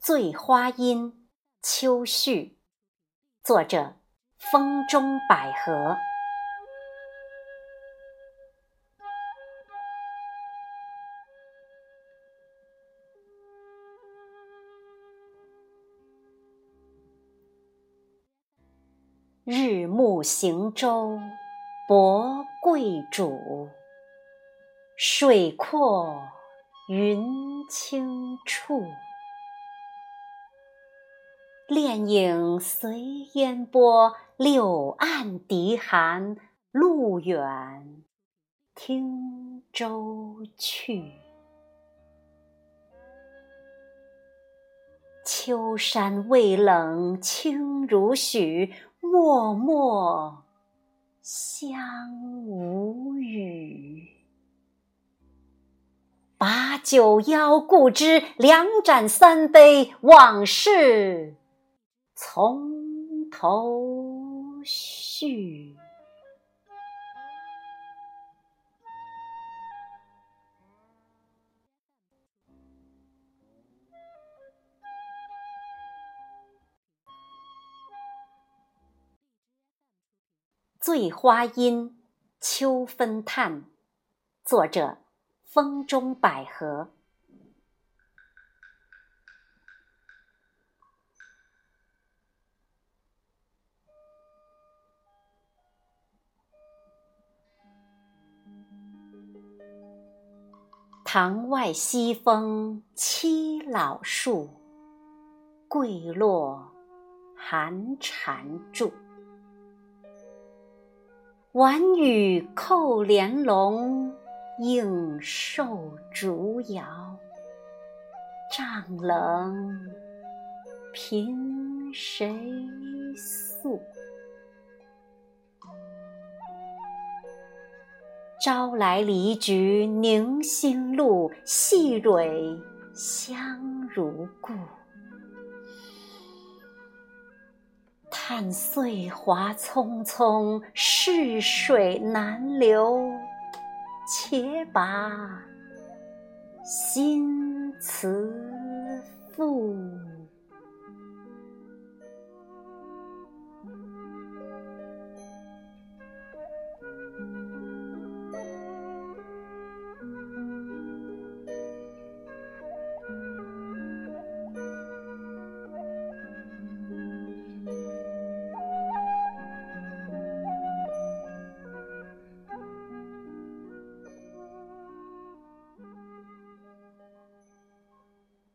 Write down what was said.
醉花阴·秋绪，作者：风中百合。日暮行舟，泊桂渚，水阔云清处。恋影随烟波，柳暗笛寒，路远听舟去。秋山未冷清如许，脉脉相无语。把酒邀故知，两盏三杯往事。从头续。醉花阴·秋分叹，作者：风中百合。塘外西风凄老树，桂落寒蝉住。晚雨扣帘笼，映瘦竹摇。帐冷凭谁诉？朝来离菊凝新露，细蕊香如故。叹岁华匆匆，逝水难留，且把新词赋。